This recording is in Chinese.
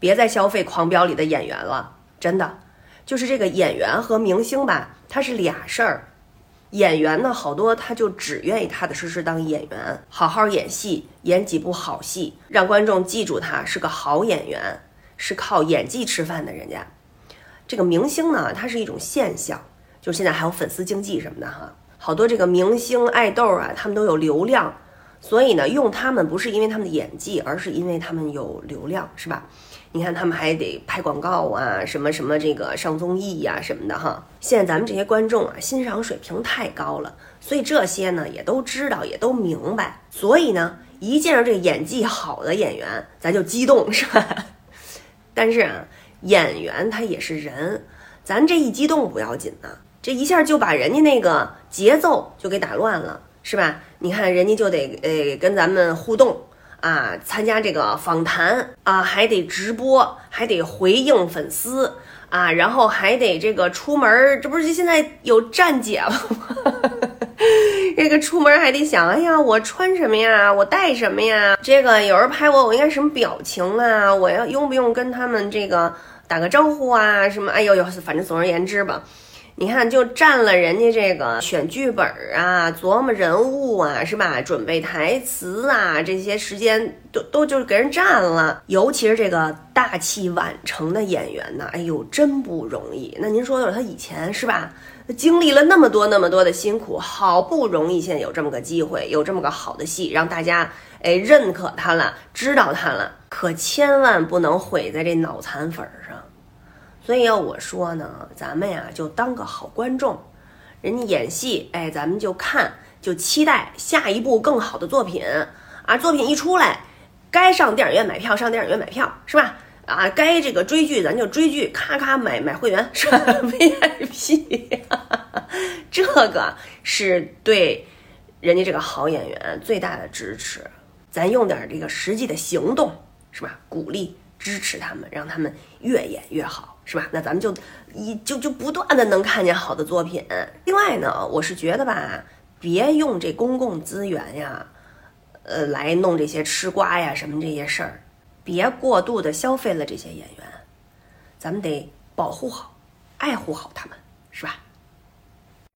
别再消费《狂飙》里的演员了，真的，就是这个演员和明星吧，他是俩事儿。演员呢，好多他就只愿意踏踏实实当演员，好好演戏，演几部好戏，让观众记住他是个好演员，是靠演技吃饭的人家。这个明星呢，它是一种现象，就现在还有粉丝经济什么的哈，好多这个明星爱豆啊，他们都有流量，所以呢，用他们不是因为他们的演技，而是因为他们有流量，是吧？你看他们还得拍广告啊，什么什么这个上综艺呀什么的哈。现在咱们这些观众啊，欣赏水平太高了，所以这些呢也都知道，也都明白。所以呢，一见着这演技好的演员，咱就激动，是吧？但是啊，演员他也是人，咱这一激动不要紧呢，这一下就把人家那个节奏就给打乱了，是吧？你看人家就得呃跟咱们互动。啊，参加这个访谈啊，还得直播，还得回应粉丝啊，然后还得这个出门，这不是现在有站姐了吗？这个出门还得想，哎呀，我穿什么呀？我带什么呀？这个有人拍我，我应该什么表情啊？我要用不用跟他们这个打个招呼啊？什么？哎呦呦，反正总而言之吧。你看，就占了人家这个选剧本啊、琢磨人物啊，是吧？准备台词啊，这些时间都都就是给人占了。尤其是这个大器晚成的演员呢，哎呦，真不容易。那您说说，他以前是吧？经历了那么多那么多的辛苦，好不容易现在有这么个机会，有这么个好的戏，让大家哎认可他了，知道他了，可千万不能毁在这脑残粉上。所以要我说呢，咱们呀就当个好观众，人家演戏，哎，咱们就看，就期待下一部更好的作品啊。作品一出来，该上电影院买票上电影院买票是吧？啊，该这个追剧咱就追剧，咔咔买买会员是吧？VIP，这个是对人家这个好演员最大的支持。咱用点这个实际的行动是吧？鼓励支持他们，让他们越演越好。是吧？那咱们就一就就不断的能看见好的作品。另外呢，我是觉得吧，别用这公共资源呀，呃，来弄这些吃瓜呀什么这些事儿，别过度的消费了这些演员，咱们得保护好、爱护好他们，是吧？